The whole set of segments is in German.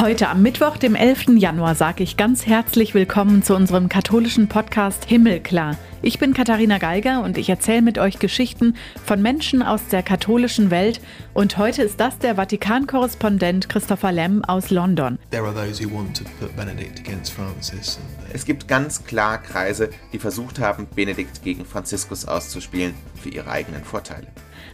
Heute am Mittwoch, dem 11. Januar, sage ich ganz herzlich willkommen zu unserem katholischen Podcast Himmelklar. Ich bin Katharina Geiger und ich erzähle mit euch Geschichten von Menschen aus der katholischen Welt. Und heute ist das der Vatikan-Korrespondent Christopher Lemm aus London. Es gibt ganz klar Kreise, die versucht haben, Benedikt gegen Franziskus auszuspielen für ihre eigenen Vorteile.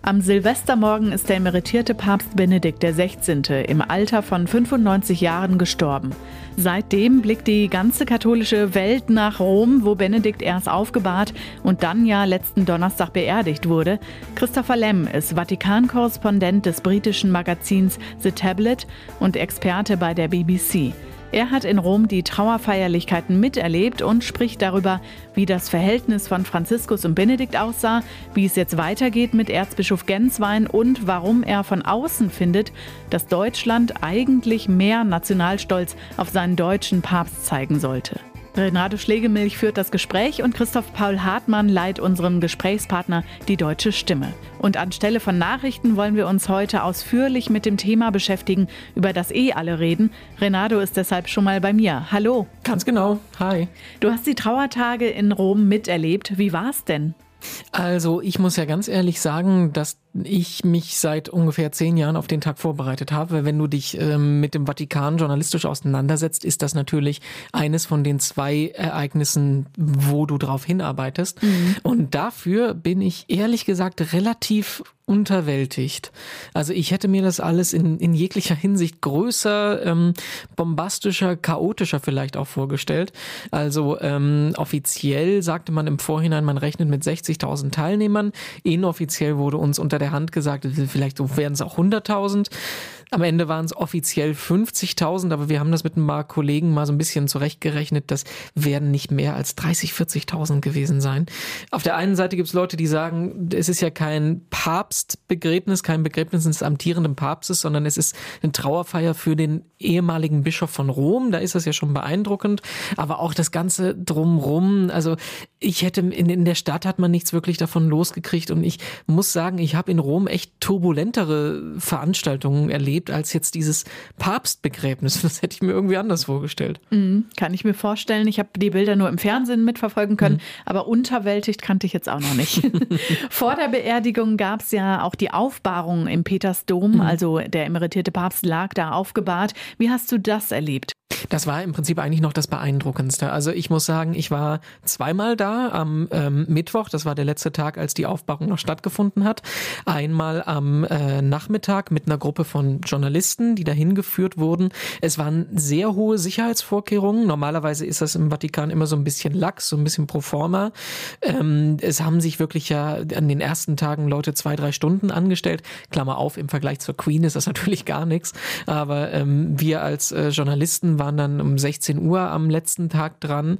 Am Silvestermorgen ist der emeritierte Papst Benedikt XVI. im Alter von 95 Jahren gestorben. Seitdem blickt die ganze katholische Welt nach Rom, wo Benedikt erst aufgebahrt und dann ja letzten Donnerstag beerdigt wurde. Christopher Lemm ist Vatikan-Korrespondent des britischen Magazins The Tablet und Experte bei der BBC. Er hat in Rom die Trauerfeierlichkeiten miterlebt und spricht darüber, wie das Verhältnis von Franziskus und Benedikt aussah, wie es jetzt weitergeht mit Erzbischof Genswein und warum er von außen findet, dass Deutschland eigentlich mehr Nationalstolz auf seinen deutschen Papst zeigen sollte. Renato Schlegelmilch führt das Gespräch und Christoph Paul Hartmann leiht unserem Gesprächspartner die deutsche Stimme. Und anstelle von Nachrichten wollen wir uns heute ausführlich mit dem Thema beschäftigen, über das eh alle reden. Renato ist deshalb schon mal bei mir. Hallo. Ganz genau. Hi. Du hast die Trauertage in Rom miterlebt. Wie war's denn? Also ich muss ja ganz ehrlich sagen, dass ich mich seit ungefähr zehn Jahren auf den Tag vorbereitet habe. Wenn du dich ähm, mit dem Vatikan journalistisch auseinandersetzt, ist das natürlich eines von den zwei Ereignissen, wo du drauf hinarbeitest. Mhm. Und dafür bin ich ehrlich gesagt relativ unterwältigt. Also ich hätte mir das alles in, in jeglicher Hinsicht größer, ähm, bombastischer, chaotischer vielleicht auch vorgestellt. Also ähm, offiziell sagte man im Vorhinein, man rechnet mit 60.000 Teilnehmern. Inoffiziell wurde uns unter der Hand gesagt, vielleicht werden es auch 100.000. Am Ende waren es offiziell 50.000, aber wir haben das mit ein paar Kollegen mal so ein bisschen zurechtgerechnet. Das werden nicht mehr als 30, 40.000 gewesen sein. Auf der einen Seite gibt es Leute, die sagen, es ist ja kein Papstbegräbnis, kein Begräbnis des amtierenden Papstes, sondern es ist eine Trauerfeier für den ehemaligen Bischof von Rom. Da ist das ja schon beeindruckend. Aber auch das Ganze drumrum. Also ich hätte in, in der Stadt hat man nichts wirklich davon losgekriegt und ich muss sagen, ich habe in Rom echt turbulentere Veranstaltungen erlebt erlebt als jetzt dieses Papstbegräbnis. Das hätte ich mir irgendwie anders vorgestellt. Mhm, kann ich mir vorstellen. Ich habe die Bilder nur im Fernsehen mitverfolgen können, mhm. aber unterwältigt kannte ich jetzt auch noch nicht. Vor der Beerdigung gab es ja auch die Aufbahrung im Petersdom, mhm. also der emeritierte Papst lag da aufgebahrt. Wie hast du das erlebt? Das war im Prinzip eigentlich noch das Beeindruckendste. Also ich muss sagen, ich war zweimal da am ähm, Mittwoch, das war der letzte Tag, als die Aufbauung noch stattgefunden hat. Einmal am äh, Nachmittag mit einer Gruppe von Journalisten, die dahin geführt wurden. Es waren sehr hohe Sicherheitsvorkehrungen. Normalerweise ist das im Vatikan immer so ein bisschen lax, so ein bisschen pro forma. Ähm, es haben sich wirklich ja an den ersten Tagen Leute zwei, drei Stunden angestellt. Klammer auf, im Vergleich zur Queen ist das natürlich gar nichts. Aber ähm, wir als äh, Journalisten waren dann um 16 Uhr am letzten Tag dran.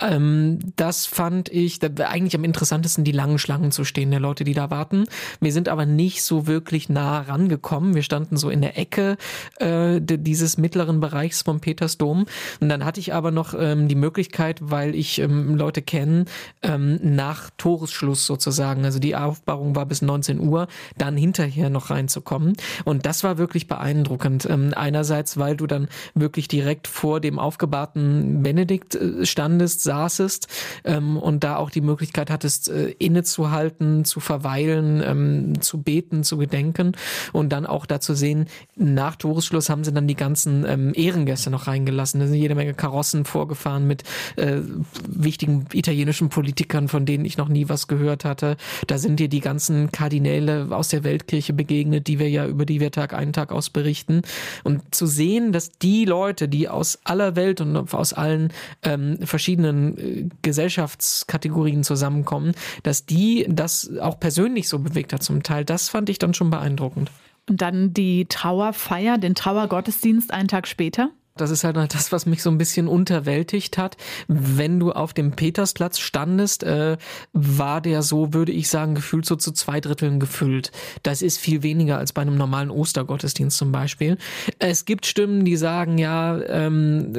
Ähm, das fand ich da, eigentlich am interessantesten, die langen Schlangen zu stehen, der Leute, die da warten. Wir sind aber nicht so wirklich nah rangekommen. Wir standen so in der Ecke äh, dieses mittleren Bereichs vom Petersdom. Und dann hatte ich aber noch ähm, die Möglichkeit, weil ich ähm, Leute kenne, ähm, nach Toresschluss sozusagen, also die Aufbauung war bis 19 Uhr, dann hinterher noch reinzukommen. Und das war wirklich beeindruckend. Ähm, einerseits, weil du dann wirklich direkt vor dem aufgebahrten Benedikt standest, saßest ähm, und da auch die Möglichkeit hattest, äh, innezuhalten, zu verweilen, ähm, zu beten, zu gedenken und dann auch da zu sehen, nach Toresschluss haben sie dann die ganzen ähm, Ehrengäste noch reingelassen. Da sind jede Menge Karossen vorgefahren mit äh, wichtigen italienischen Politikern, von denen ich noch nie was gehört hatte. Da sind dir die ganzen Kardinäle aus der Weltkirche begegnet, die wir ja über die wir Tag einen Tag aus berichten. Und zu sehen, dass die Leute, die aus aller Welt und aus allen ähm, verschiedenen äh, Gesellschaftskategorien zusammenkommen, dass die das auch persönlich so bewegt hat zum Teil. Das fand ich dann schon beeindruckend. Und dann die Trauerfeier, den Trauergottesdienst einen Tag später? Das ist halt das, was mich so ein bisschen unterwältigt hat. Wenn du auf dem Petersplatz standest, äh, war der so, würde ich sagen, gefühlt so zu zwei Dritteln gefüllt. Das ist viel weniger als bei einem normalen Ostergottesdienst zum Beispiel. Es gibt Stimmen, die sagen, ja, ähm,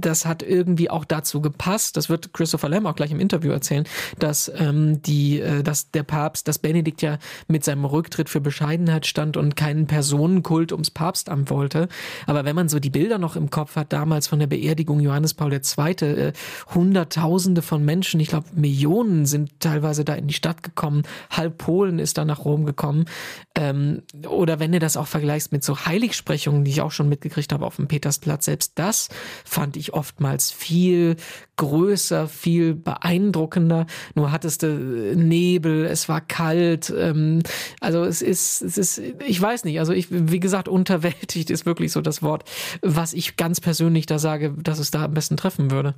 das hat irgendwie auch dazu gepasst. Das wird Christopher Lamb auch gleich im Interview erzählen, dass ähm, die, äh, dass der Papst, dass Benedikt ja mit seinem Rücktritt für Bescheidenheit stand und keinen Personenkult ums Papstamt wollte. Aber wenn man so die Bilder noch im Kopf Hat, damals von der Beerdigung Johannes Paul II. Äh, Hunderttausende von Menschen, ich glaube Millionen sind teilweise da in die Stadt gekommen, halb Polen ist da nach Rom gekommen. Ähm, oder wenn du das auch vergleichst mit so Heiligsprechungen, die ich auch schon mitgekriegt habe auf dem Petersplatz, selbst das fand ich oftmals viel größer, viel beeindruckender. Nur hattest du Nebel, es war kalt. Ähm, also es ist, es ist, ich weiß nicht, also ich, wie gesagt, unterwältigt ist wirklich so das Wort, was ich ganz persönlich da sage, dass es da am besten treffen würde.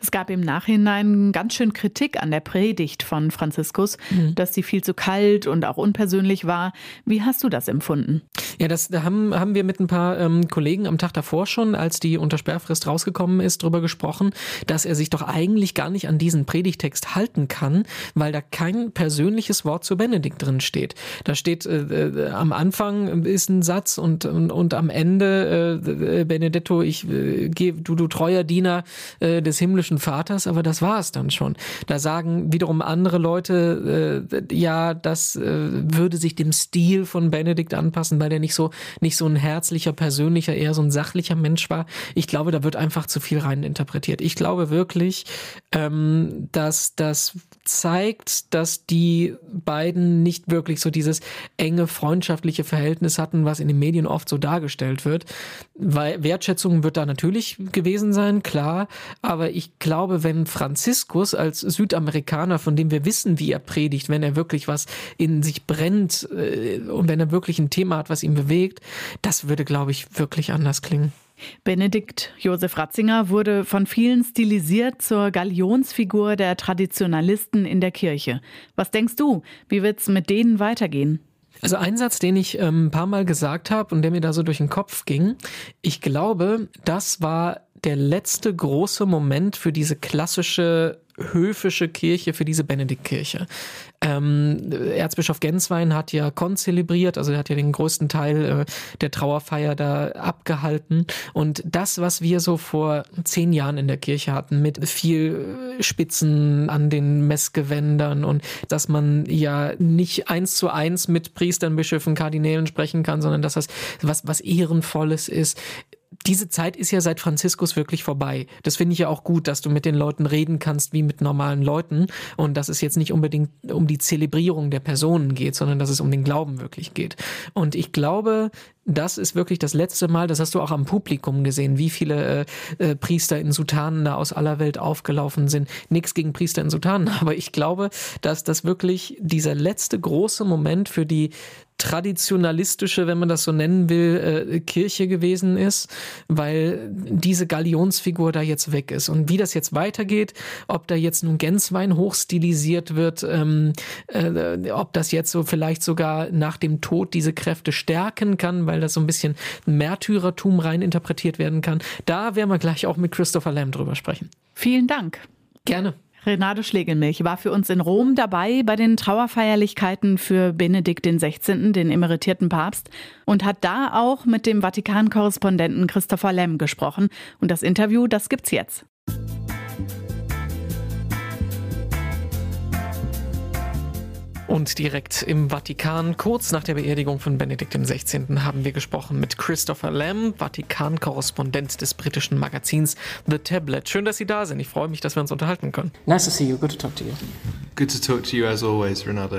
Es gab im Nachhinein ganz schön Kritik an der Predigt von Franziskus, mhm. dass sie viel zu kalt und auch unpersönlich war. Wie hast du das empfunden? Ja, das da haben, haben wir mit ein paar ähm, Kollegen am Tag davor schon, als die unter Sperrfrist rausgekommen ist, drüber gesprochen, dass er sich doch eigentlich gar nicht an diesen Predigtext halten kann, weil da kein persönliches Wort zu Benedikt drin steht. Da steht äh, äh, am Anfang ist ein Satz und, und, und am Ende äh, Benedetto, ich äh, geh, du, du treuer Diener äh, des himmlischen Vaters, aber das war es dann schon. Da sagen wiederum andere Leute, äh, ja, das äh, würde sich dem Stil von Benedikt anpassen, weil der nicht so nicht so ein herzlicher, persönlicher, eher so ein sachlicher Mensch war. Ich glaube, da wird einfach zu viel rein interpretiert. Ich glaube wirklich, ähm, dass das zeigt, dass die beiden nicht wirklich so dieses enge freundschaftliche Verhältnis hatten, was in den Medien oft so dargestellt wird. Weil Wertschätzung wird da natürlich gewesen sein, klar. Aber ich glaube, wenn Franziskus als Südamerikaner, von dem wir wissen, wie er predigt, wenn er wirklich was in sich brennt äh, und wenn er wirklich ein Thema hat, was ihn bewegt, das würde, glaube ich, wirklich anders klingen. Benedikt Josef Ratzinger wurde von vielen stilisiert zur Galionsfigur der Traditionalisten in der Kirche. Was denkst du, wie wird's mit denen weitergehen? Also ein Satz, den ich ähm, ein paar Mal gesagt habe und der mir da so durch den Kopf ging, ich glaube, das war der letzte große Moment für diese klassische höfische Kirche für diese Benediktkirche. Ähm, Erzbischof Genswein hat ja konzelebriert, also er hat ja den größten Teil äh, der Trauerfeier da abgehalten. Und das, was wir so vor zehn Jahren in der Kirche hatten, mit viel äh, Spitzen an den Messgewändern und dass man ja nicht eins zu eins mit Priestern, Bischöfen, Kardinälen sprechen kann, sondern dass das was, was Ehrenvolles ist diese Zeit ist ja seit Franziskus wirklich vorbei. Das finde ich ja auch gut, dass du mit den Leuten reden kannst wie mit normalen Leuten und dass es jetzt nicht unbedingt um die Zelebrierung der Personen geht, sondern dass es um den Glauben wirklich geht. Und ich glaube, das ist wirklich das letzte Mal, das hast du auch am Publikum gesehen, wie viele äh, äh, Priester in Sutanen da aus aller Welt aufgelaufen sind. Nichts gegen Priester in Sutanen, aber ich glaube, dass das wirklich dieser letzte große Moment für die traditionalistische, wenn man das so nennen will, äh, Kirche gewesen ist, weil diese Galionsfigur da jetzt weg ist. Und wie das jetzt weitergeht, ob da jetzt nun Genswein hochstilisiert wird, ähm, äh, ob das jetzt so vielleicht sogar nach dem Tod diese Kräfte stärken kann, weil das so ein bisschen Märtyrertum rein interpretiert werden kann, da werden wir gleich auch mit Christopher Lamb drüber sprechen. Vielen Dank. Gerne. Renate Schlegelmilch war für uns in Rom dabei bei den Trauerfeierlichkeiten für Benedikt XVI., den emeritierten Papst, und hat da auch mit dem Vatikan-Korrespondenten Christopher Lemm gesprochen. Und das Interview, das gibt's jetzt. Und direkt im Vatikan, kurz nach der Beerdigung von Benedikt XVI., haben wir gesprochen mit Christopher Lamb, Vatikan-Korrespondent des britischen Magazins The Tablet. Schön, dass Sie da sind. Ich freue mich, dass wir uns unterhalten können. Nice to see you. Good to talk to you. Good to talk to you as always, Renato.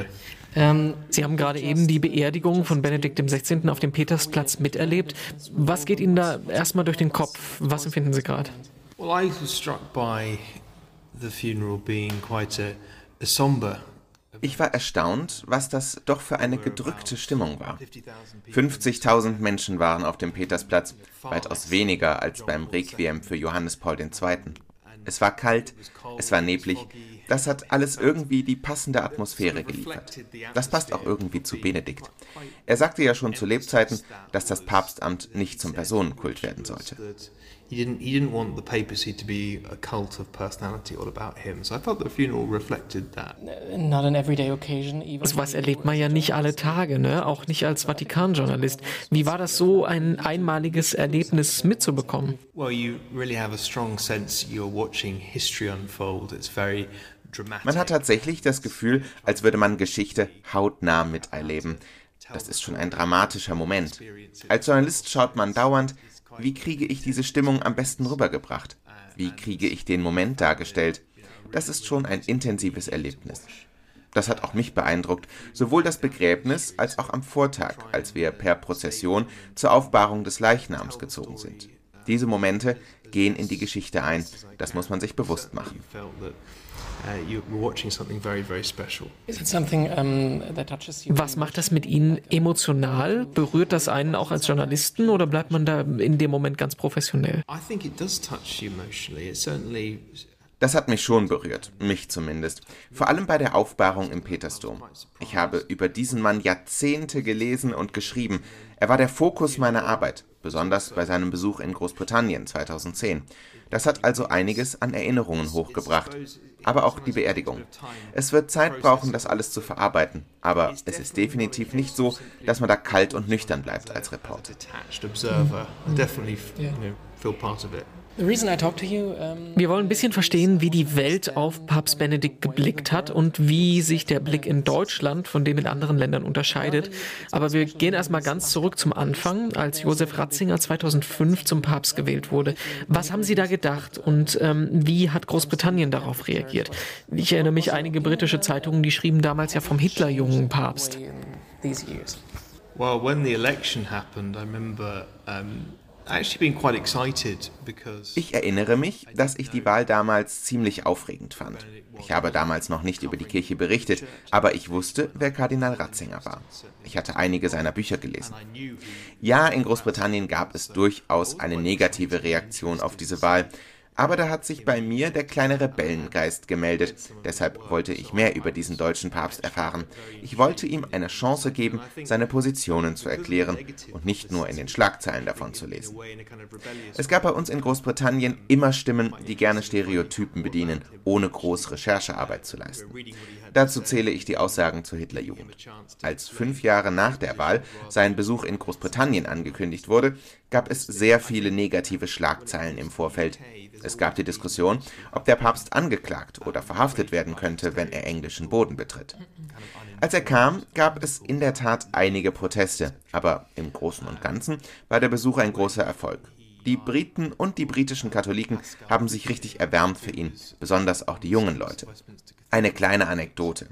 Ähm, Sie haben gerade eben die Beerdigung von Benedikt XVI. auf dem Petersplatz miterlebt. Was geht Ihnen da erstmal durch den Kopf? Was empfinden Sie gerade? Well, I was struck by the funeral being quite a, a somber ich war erstaunt, was das doch für eine gedrückte Stimmung war. 50.000 Menschen waren auf dem Petersplatz, weitaus weniger als beim Requiem für Johannes Paul II. Es war kalt, es war neblig, das hat alles irgendwie die passende Atmosphäre geliefert. Das passt auch irgendwie zu Benedikt. Er sagte ja schon zu Lebzeiten, dass das Papstamt nicht zum Personenkult werden sollte. He didn't he didn't want the papacy to be a cult of personality all about him. So I thought the funeral reflected that. Not an everyday occasion. Even was erlebt man ja nicht alle Tage, ne? Auch nicht als Vatikanjournalist. Wie war das so, ein einmaliges Erlebnis mitzubekommen? Well, you really have a strong sense you're watching history unfold. It's very man hat tatsächlich das Gefühl, als würde man Geschichte hautnah miterleben. Das ist schon ein dramatischer Moment. Als Journalist schaut man dauernd, wie kriege ich diese Stimmung am besten rübergebracht? Wie kriege ich den Moment dargestellt? Das ist schon ein intensives Erlebnis. Das hat auch mich beeindruckt, sowohl das Begräbnis als auch am Vortag, als wir per Prozession zur Aufbahrung des Leichnams gezogen sind. Diese Momente gehen in die Geschichte ein, das muss man sich bewusst machen. Was macht das mit Ihnen emotional? Berührt das einen auch als Journalisten oder bleibt man da in dem Moment ganz professionell? Das hat mich schon berührt, mich zumindest. Vor allem bei der Aufbahrung im Petersdom. Ich habe über diesen Mann Jahrzehnte gelesen und geschrieben. Er war der Fokus meiner Arbeit, besonders bei seinem Besuch in Großbritannien 2010. Das hat also einiges an Erinnerungen hochgebracht aber auch die Beerdigung. Es wird Zeit brauchen, das alles zu verarbeiten, aber es ist definitiv nicht so, dass man da kalt und nüchtern bleibt als Reporter. Wir wollen ein bisschen verstehen, wie die Welt auf Papst Benedikt geblickt hat und wie sich der Blick in Deutschland von dem in anderen Ländern unterscheidet. Aber wir gehen erstmal ganz zurück zum Anfang, als Josef Ratzinger 2005 zum Papst gewählt wurde. Was haben Sie da gedacht und ähm, wie hat Großbritannien darauf reagiert? Ich erinnere mich, einige britische Zeitungen, die schrieben damals ja vom Hitlerjungen Papst. Well, when the election happened, I remember um, ich erinnere mich, dass ich die Wahl damals ziemlich aufregend fand. Ich habe damals noch nicht über die Kirche berichtet, aber ich wusste, wer Kardinal Ratzinger war. Ich hatte einige seiner Bücher gelesen. Ja, in Großbritannien gab es durchaus eine negative Reaktion auf diese Wahl, aber da hat sich bei mir der kleine Rebellengeist gemeldet. Deshalb wollte ich mehr über diesen deutschen Papst erfahren. Ich wollte ihm eine Chance geben, seine Positionen zu erklären und nicht nur in den Schlagzeilen davon zu lesen. Es gab bei uns in Großbritannien immer Stimmen, die gerne Stereotypen bedienen, ohne groß Recherchearbeit zu leisten. Dazu zähle ich die Aussagen zur Hitlerjugend. Als fünf Jahre nach der Wahl sein Besuch in Großbritannien angekündigt wurde, gab es sehr viele negative Schlagzeilen im Vorfeld. Es gab die Diskussion, ob der Papst angeklagt oder verhaftet werden könnte, wenn er englischen Boden betritt. Als er kam, gab es in der Tat einige Proteste, aber im Großen und Ganzen war der Besuch ein großer Erfolg. Die Briten und die britischen Katholiken haben sich richtig erwärmt für ihn, besonders auch die jungen Leute. Eine kleine Anekdote.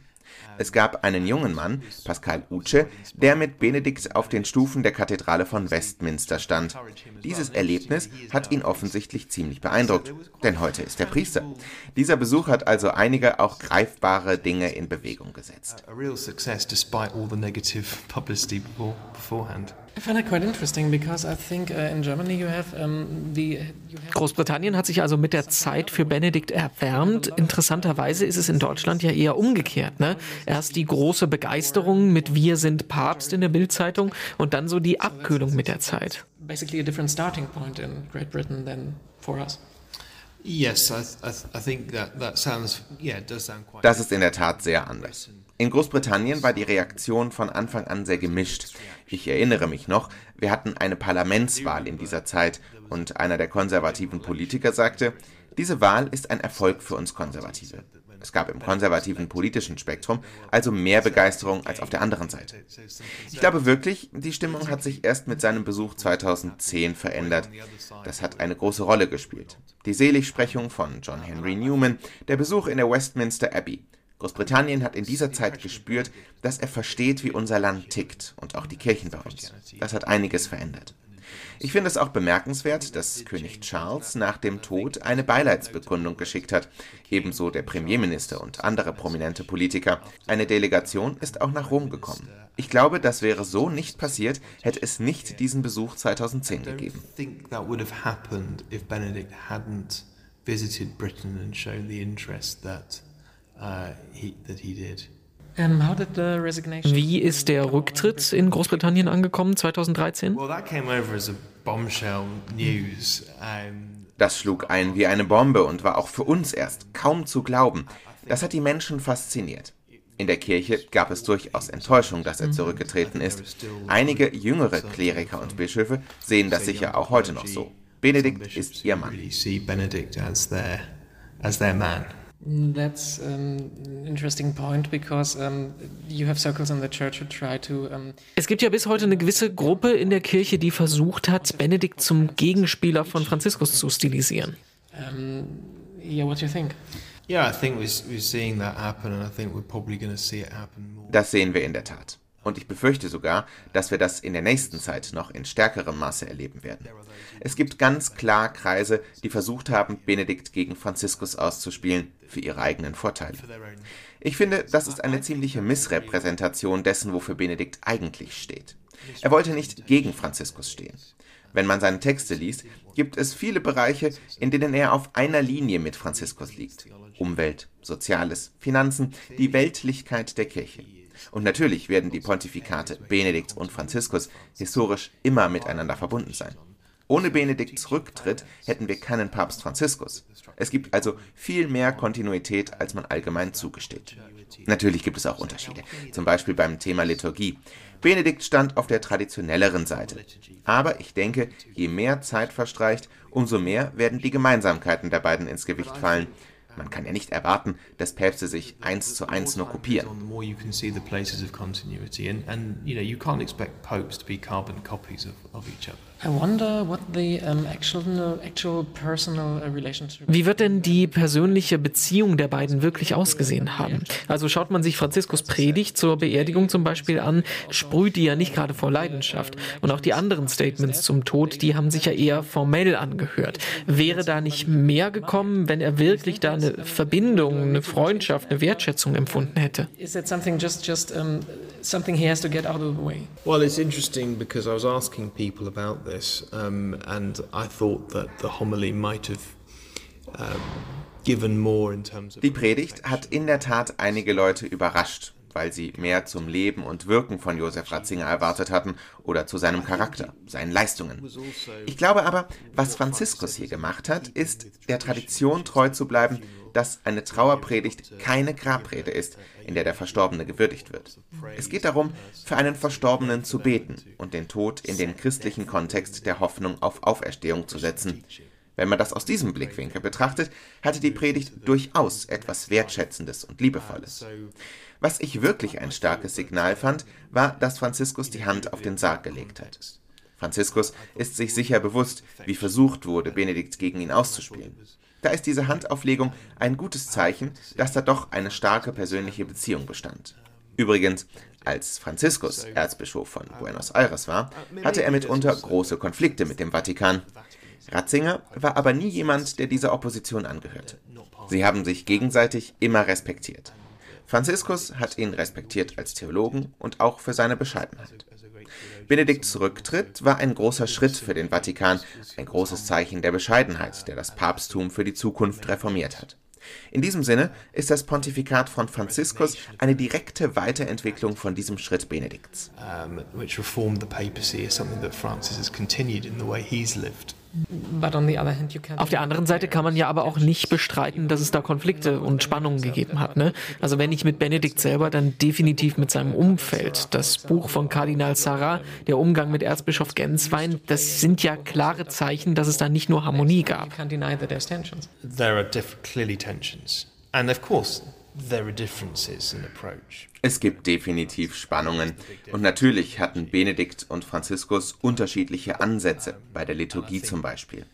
Es gab einen jungen Mann, Pascal Uce, der mit Benedikt auf den Stufen der Kathedrale von Westminster stand. Dieses Erlebnis hat ihn offensichtlich ziemlich beeindruckt, denn heute ist er Priester. Dieser Besuch hat also einige auch greifbare Dinge in Bewegung gesetzt. Großbritannien hat sich also mit der Zeit für Benedikt erwärmt. Interessanterweise ist es in Deutschland ja eher umgekehrt. Ne? Erst die große Begeisterung mit Wir sind Papst in der Bildzeitung und dann so die Abkühlung mit der Zeit. Basically a different starting point in Great Britain than for us. Das ist in der Tat sehr anders. In Großbritannien war die Reaktion von Anfang an sehr gemischt. Ich erinnere mich noch, wir hatten eine Parlamentswahl in dieser Zeit und einer der konservativen Politiker sagte, diese Wahl ist ein Erfolg für uns Konservative. Es gab im konservativen politischen Spektrum also mehr Begeisterung als auf der anderen Seite. Ich glaube wirklich, die Stimmung hat sich erst mit seinem Besuch 2010 verändert. Das hat eine große Rolle gespielt. Die Seligsprechung von John Henry Newman, der Besuch in der Westminster Abbey. Großbritannien hat in dieser Zeit gespürt, dass er versteht, wie unser Land tickt und auch die Kirchen bei uns. Das hat einiges verändert. Ich finde es auch bemerkenswert, dass König Charles nach dem Tod eine Beileidsbekundung geschickt hat, ebenso der Premierminister und andere prominente Politiker. Eine Delegation ist auch nach Rom gekommen. Ich glaube, das wäre so nicht passiert, hätte es nicht diesen Besuch 2010 gegeben. visited Britain and shown the interest that uh, he, that he did. Wie ist der Rücktritt in Großbritannien angekommen 2013? Das schlug ein wie eine Bombe und war auch für uns erst kaum zu glauben. Das hat die Menschen fasziniert. In der Kirche gab es durchaus Enttäuschung, dass er zurückgetreten ist. Einige jüngere Kleriker und Bischöfe sehen das sicher auch heute noch so. Benedikt ist ihr Mann. That's an interesting point because um, you have circles in the church who try to. Um es gibt ja bis heute eine gewisse Gruppe in der Kirche, die versucht hat, Benedikt zum Gegenspieler von Franziskus zu stilisieren. Um, yeah, what do you think? Das sehen wir in der Tat. Und ich befürchte sogar, dass wir das in der nächsten Zeit noch in stärkerem Maße erleben werden. Es gibt ganz klar Kreise, die versucht haben, Benedikt gegen Franziskus auszuspielen, für ihre eigenen Vorteile. Ich finde, das ist eine ziemliche Missrepräsentation dessen, wofür Benedikt eigentlich steht. Er wollte nicht gegen Franziskus stehen. Wenn man seine Texte liest, gibt es viele Bereiche, in denen er auf einer Linie mit Franziskus liegt. Umwelt, Soziales, Finanzen, die Weltlichkeit der Kirche. Und natürlich werden die Pontifikate Benedikt und Franziskus historisch immer miteinander verbunden sein. Ohne Benedikts Rücktritt hätten wir keinen Papst Franziskus. Es gibt also viel mehr Kontinuität, als man allgemein zugesteht. Natürlich gibt es auch Unterschiede, zum Beispiel beim Thema Liturgie. Benedikt stand auf der traditionelleren Seite. Aber ich denke, je mehr Zeit verstreicht, umso mehr werden die Gemeinsamkeiten der beiden ins Gewicht fallen. Man kann ja nicht erwarten, dass Päpste sich eins zu eins nur kopieren. Wie wird denn die persönliche Beziehung der beiden wirklich ausgesehen haben? Also schaut man sich Franziskus Predigt zur Beerdigung zum Beispiel an, sprüht die ja nicht gerade vor Leidenschaft. Und auch die anderen Statements zum Tod, die haben sich ja eher formell angehört. Wäre da nicht mehr gekommen, wenn er wirklich da eine Verbindung, eine Freundschaft, eine Wertschätzung empfunden hätte? Is that something just just um, something he has to get out of the way? Well, it's interesting because I was asking people about this, um, and I thought that the homily might have um, given more in terms of. Die Predigt hat in der Tat einige Leute überrascht weil sie mehr zum Leben und Wirken von Josef Ratzinger erwartet hatten oder zu seinem Charakter, seinen Leistungen. Ich glaube aber, was Franziskus hier gemacht hat, ist, der Tradition treu zu bleiben, dass eine Trauerpredigt keine Grabrede ist, in der der Verstorbene gewürdigt wird. Es geht darum, für einen Verstorbenen zu beten und den Tod in den christlichen Kontext der Hoffnung auf Auferstehung zu setzen. Wenn man das aus diesem Blickwinkel betrachtet, hatte die Predigt durchaus etwas Wertschätzendes und Liebevolles. Was ich wirklich ein starkes Signal fand, war, dass Franziskus die Hand auf den Sarg gelegt hat. Franziskus ist sich sicher bewusst, wie versucht wurde, Benedikt gegen ihn auszuspielen. Da ist diese Handauflegung ein gutes Zeichen, dass da doch eine starke persönliche Beziehung bestand. Übrigens, als Franziskus Erzbischof von Buenos Aires war, hatte er mitunter große Konflikte mit dem Vatikan. Ratzinger war aber nie jemand, der dieser Opposition angehörte. Sie haben sich gegenseitig immer respektiert. Franziskus hat ihn respektiert als Theologen und auch für seine Bescheidenheit. Benedikts Rücktritt war ein großer Schritt für den Vatikan, ein großes Zeichen der Bescheidenheit, der das Papsttum für die Zukunft reformiert hat. In diesem Sinne ist das Pontifikat von Franziskus eine direkte Weiterentwicklung von diesem Schritt Benedikts. Um, Auf der anderen Seite kann man ja aber auch nicht bestreiten, dass es da Konflikte und Spannungen gegeben hat. Ne? Also wenn nicht mit Benedikt selber, dann definitiv mit seinem Umfeld. Das Buch von Kardinal Sarah, der Umgang mit Erzbischof Genswein, das sind ja klare Zeichen, dass es da nicht nur Harmonie gab. There are clearly tensions. And of course, Es gibt definitiv Spannungen und natürlich hatten Benedikt und Franziskus unterschiedliche Ansätze, bei der Liturgie zum Beispiel.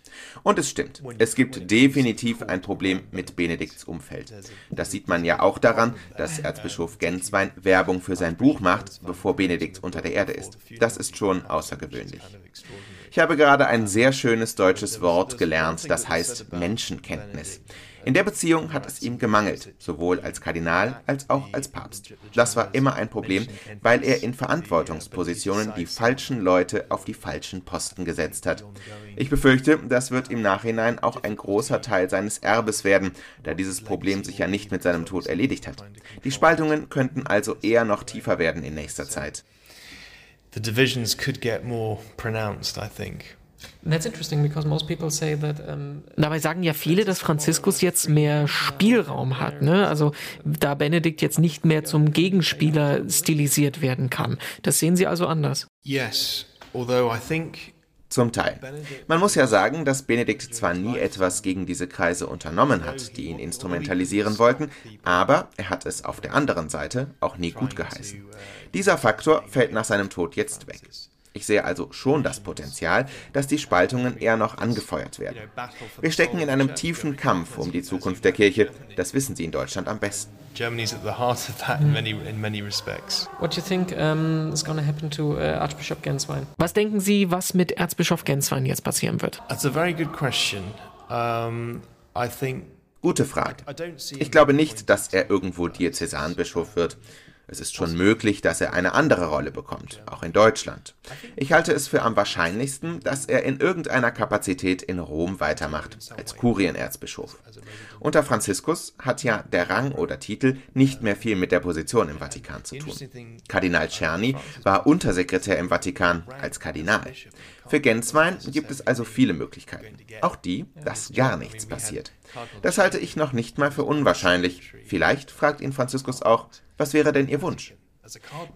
Und es stimmt, es gibt definitiv ein Problem mit Benedikts Umfeld. Das sieht man ja auch daran, dass Erzbischof Genswein Werbung für sein Buch macht, bevor Benedikt unter der Erde ist. Das ist schon außergewöhnlich. Ich habe gerade ein sehr schönes deutsches Wort gelernt, das heißt Menschenkenntnis. In der Beziehung hat es ihm gemangelt, sowohl als Kardinal als auch als Papst. Das war immer ein Problem, weil er in Verantwortungspositionen die falschen Leute auf die falschen Posten gesetzt hat. Ich befürchte, das wird im Nachhinein auch ein großer Teil seines Erbes werden, da dieses Problem sich ja nicht mit seinem Tod erledigt hat. Die Spaltungen könnten also eher noch tiefer werden in nächster Zeit. The divisions could get more pronounced, I think. Dabei sagen ja viele, dass Franziskus jetzt mehr Spielraum hat. Ne? Also da Benedikt jetzt nicht mehr zum Gegenspieler stilisiert werden kann. Das sehen Sie also anders. Yes, although I think zum Teil. Man muss ja sagen, dass Benedikt zwar nie etwas gegen diese Kreise unternommen hat, die ihn instrumentalisieren wollten, aber er hat es auf der anderen Seite auch nie gut geheißen. Dieser Faktor fällt nach seinem Tod jetzt weg. Ich sehe also schon das Potenzial, dass die Spaltungen eher noch angefeuert werden. Wir stecken in einem tiefen Kampf um die Zukunft der Kirche. Das wissen Sie in Deutschland am besten. Germany's at the heart of that in many, in many respects. What do you think um, is going to happen to uh, Archbishop Genswein? Was denken Sie, was mit Erzbischof Genswein jetzt passieren wird? That's a very good question. Um, I think Gute Frage. Ich glaube nicht, dass er irgendwo Diözesanbischof wird. Es ist schon möglich, dass er eine andere Rolle bekommt, auch in Deutschland. Ich halte es für am wahrscheinlichsten, dass er in irgendeiner Kapazität in Rom weitermacht, als Kurienerzbischof. Unter Franziskus hat ja der Rang oder Titel nicht mehr viel mit der Position im Vatikan zu tun. Kardinal Czerny war Untersekretär im Vatikan als Kardinal. Für Genswein gibt es also viele Möglichkeiten. Auch die, dass gar nichts passiert. Das halte ich noch nicht mal für unwahrscheinlich. Vielleicht fragt ihn Franziskus auch, was wäre denn Ihr Wunsch?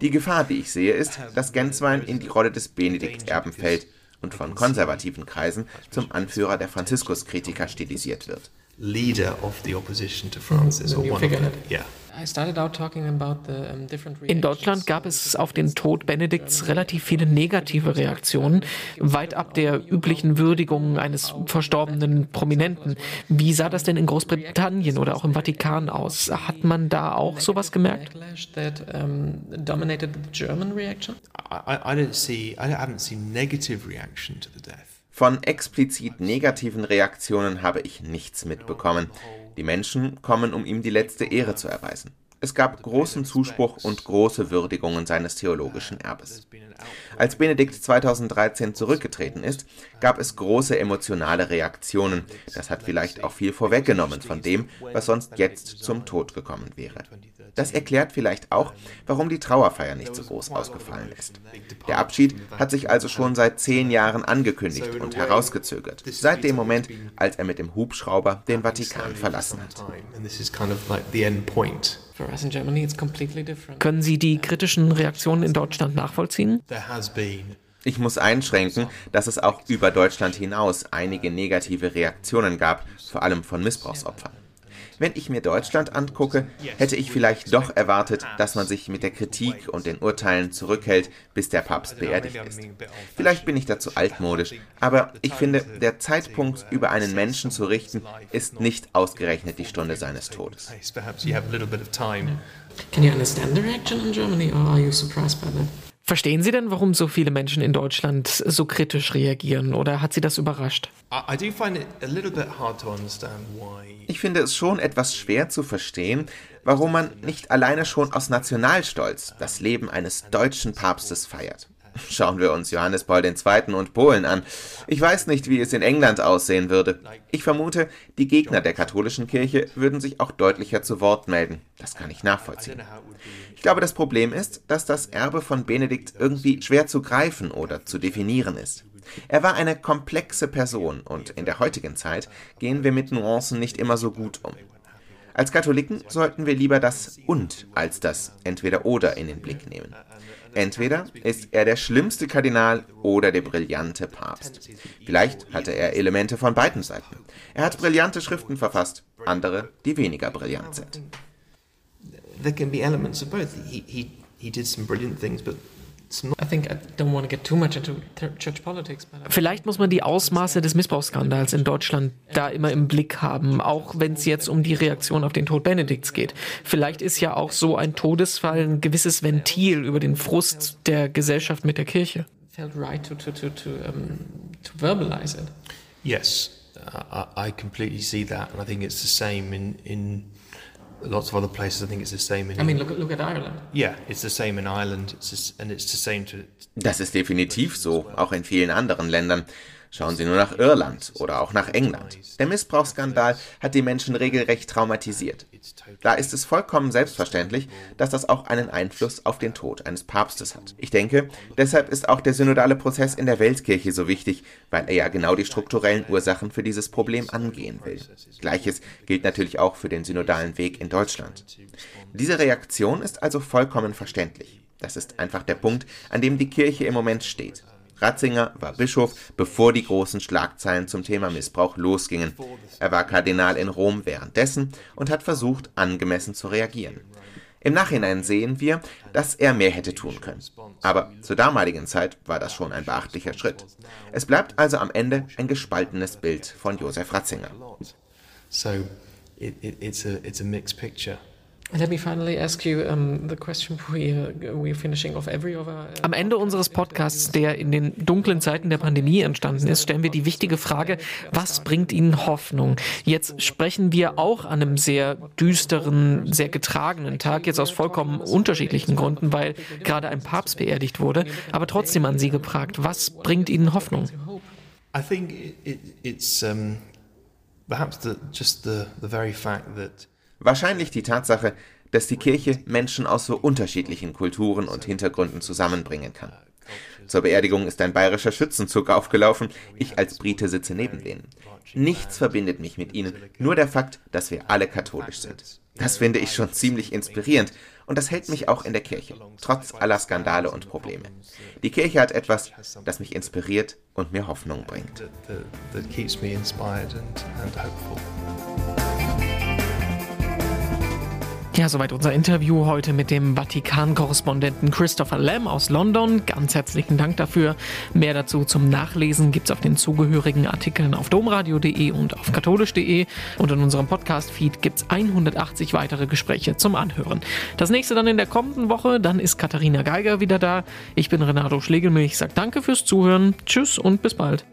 Die Gefahr, die ich sehe, ist, dass Genswein in die Rolle des Benedikt-Erben fällt und von konservativen Kreisen zum Anführer der Franziskus-Kritiker stilisiert wird. Leader of the opposition to Francis, or one of them. Yeah. In Deutschland gab es auf den Tod Benedikts relativ viele negative Reaktionen, weit ab der üblichen Würdigung eines verstorbenen Prominenten. Wie sah das denn in Großbritannien oder auch im Vatikan aus? Hat man da auch sowas gemerkt? Von explizit negativen Reaktionen habe ich nichts mitbekommen. Die Menschen kommen, um ihm die letzte Ehre zu erweisen. Es gab großen Zuspruch und große Würdigungen seines theologischen Erbes. Als Benedikt 2013 zurückgetreten ist, gab es große emotionale Reaktionen. Das hat vielleicht auch viel vorweggenommen von dem, was sonst jetzt zum Tod gekommen wäre. Das erklärt vielleicht auch, warum die Trauerfeier nicht so groß ausgefallen ist. Der Abschied hat sich also schon seit zehn Jahren angekündigt und herausgezögert, seit dem Moment, als er mit dem Hubschrauber den Vatikan verlassen hat. Können Sie die kritischen Reaktionen in Deutschland nachvollziehen? Ich muss einschränken, dass es auch über Deutschland hinaus einige negative Reaktionen gab, vor allem von Missbrauchsopfern. Wenn ich mir Deutschland angucke, hätte ich vielleicht doch erwartet, dass man sich mit der Kritik und den Urteilen zurückhält, bis der Papst beerdigt ist. Vielleicht bin ich dazu altmodisch, aber ich finde, der Zeitpunkt, über einen Menschen zu richten, ist nicht ausgerechnet die Stunde seines Todes. Can you understand the reaction in Germany or are you surprised by that? Verstehen Sie denn, warum so viele Menschen in Deutschland so kritisch reagieren oder hat Sie das überrascht? Ich finde es schon etwas schwer zu verstehen, warum man nicht alleine schon aus Nationalstolz das Leben eines deutschen Papstes feiert. Schauen wir uns Johannes Paul II. und Polen an. Ich weiß nicht, wie es in England aussehen würde. Ich vermute, die Gegner der katholischen Kirche würden sich auch deutlicher zu Wort melden. Das kann ich nachvollziehen. Ich glaube, das Problem ist, dass das Erbe von Benedikt irgendwie schwer zu greifen oder zu definieren ist. Er war eine komplexe Person und in der heutigen Zeit gehen wir mit Nuancen nicht immer so gut um. Als Katholiken sollten wir lieber das und als das entweder oder in den Blick nehmen. Entweder ist er der schlimmste Kardinal oder der brillante Papst. Vielleicht hatte er Elemente von beiden Seiten. Er hat brillante Schriften verfasst, andere, die weniger brillant sind. There can be elements of both. He, he, he did some brilliant things, but Vielleicht muss man die Ausmaße des Missbrauchsskandals in Deutschland da immer im Blick haben, auch wenn es jetzt um die Reaktion auf den Tod Benedikts geht. Vielleicht ist ja auch so ein Todesfall ein gewisses Ventil über den Frust der Gesellschaft mit der Kirche. Yes, I completely see that, and I think it's the same in in lots of other places. I think it's the same in. I mean, look, look at Ireland. Yeah, it's the same in Ireland. It's just, and it's the same to. Das ist definitiv so, auch in vielen anderen Ländern. Schauen Sie nur nach Irland oder auch nach England. Der Missbrauchsskandal hat die Menschen regelrecht traumatisiert. Da ist es vollkommen selbstverständlich, dass das auch einen Einfluss auf den Tod eines Papstes hat. Ich denke, deshalb ist auch der synodale Prozess in der Weltkirche so wichtig, weil er ja genau die strukturellen Ursachen für dieses Problem angehen will. Gleiches gilt natürlich auch für den synodalen Weg in Deutschland. Diese Reaktion ist also vollkommen verständlich. Das ist einfach der Punkt, an dem die Kirche im Moment steht. Ratzinger war Bischof, bevor die großen Schlagzeilen zum Thema Missbrauch losgingen. Er war Kardinal in Rom währenddessen und hat versucht, angemessen zu reagieren. Im Nachhinein sehen wir, dass er mehr hätte tun können. Aber zur damaligen Zeit war das schon ein beachtlicher Schritt. Es bleibt also am Ende ein gespaltenes Bild von Josef Ratzinger. So it, it, it's a it's a mixed picture. Let me finally ask you the question we, we're finishing off every of our, Am Ende unseres Podcasts, der in den dunklen Zeiten der Pandemie entstanden ist, stellen wir die wichtige Frage, was bringt Ihnen Hoffnung? Jetzt sprechen wir auch an einem sehr düsteren, sehr getragenen Tag, jetzt aus vollkommen unterschiedlichen Gründen, weil gerade ein Papst beerdigt wurde, aber trotzdem an Sie gefragt, was bringt Ihnen Hoffnung? I think it, it's um, perhaps the, just the, the very fact that Wahrscheinlich die Tatsache, dass die Kirche Menschen aus so unterschiedlichen Kulturen und Hintergründen zusammenbringen kann. Zur Beerdigung ist ein bayerischer Schützenzug aufgelaufen. Ich als Brite sitze neben denen. Nichts verbindet mich mit ihnen, nur der Fakt, dass wir alle katholisch sind. Das finde ich schon ziemlich inspirierend und das hält mich auch in der Kirche, trotz aller Skandale und Probleme. Die Kirche hat etwas, das mich inspiriert und mir Hoffnung bringt. Ja, soweit unser Interview heute mit dem Vatikan-Korrespondenten Christopher Lamb aus London. Ganz herzlichen Dank dafür. Mehr dazu zum Nachlesen gibt es auf den zugehörigen Artikeln auf domradio.de und auf katholisch.de. Und in unserem Podcast-Feed gibt es 180 weitere Gespräche zum Anhören. Das nächste dann in der kommenden Woche. Dann ist Katharina Geiger wieder da. Ich bin Renato Schlegelmilch. Sag danke fürs Zuhören. Tschüss und bis bald.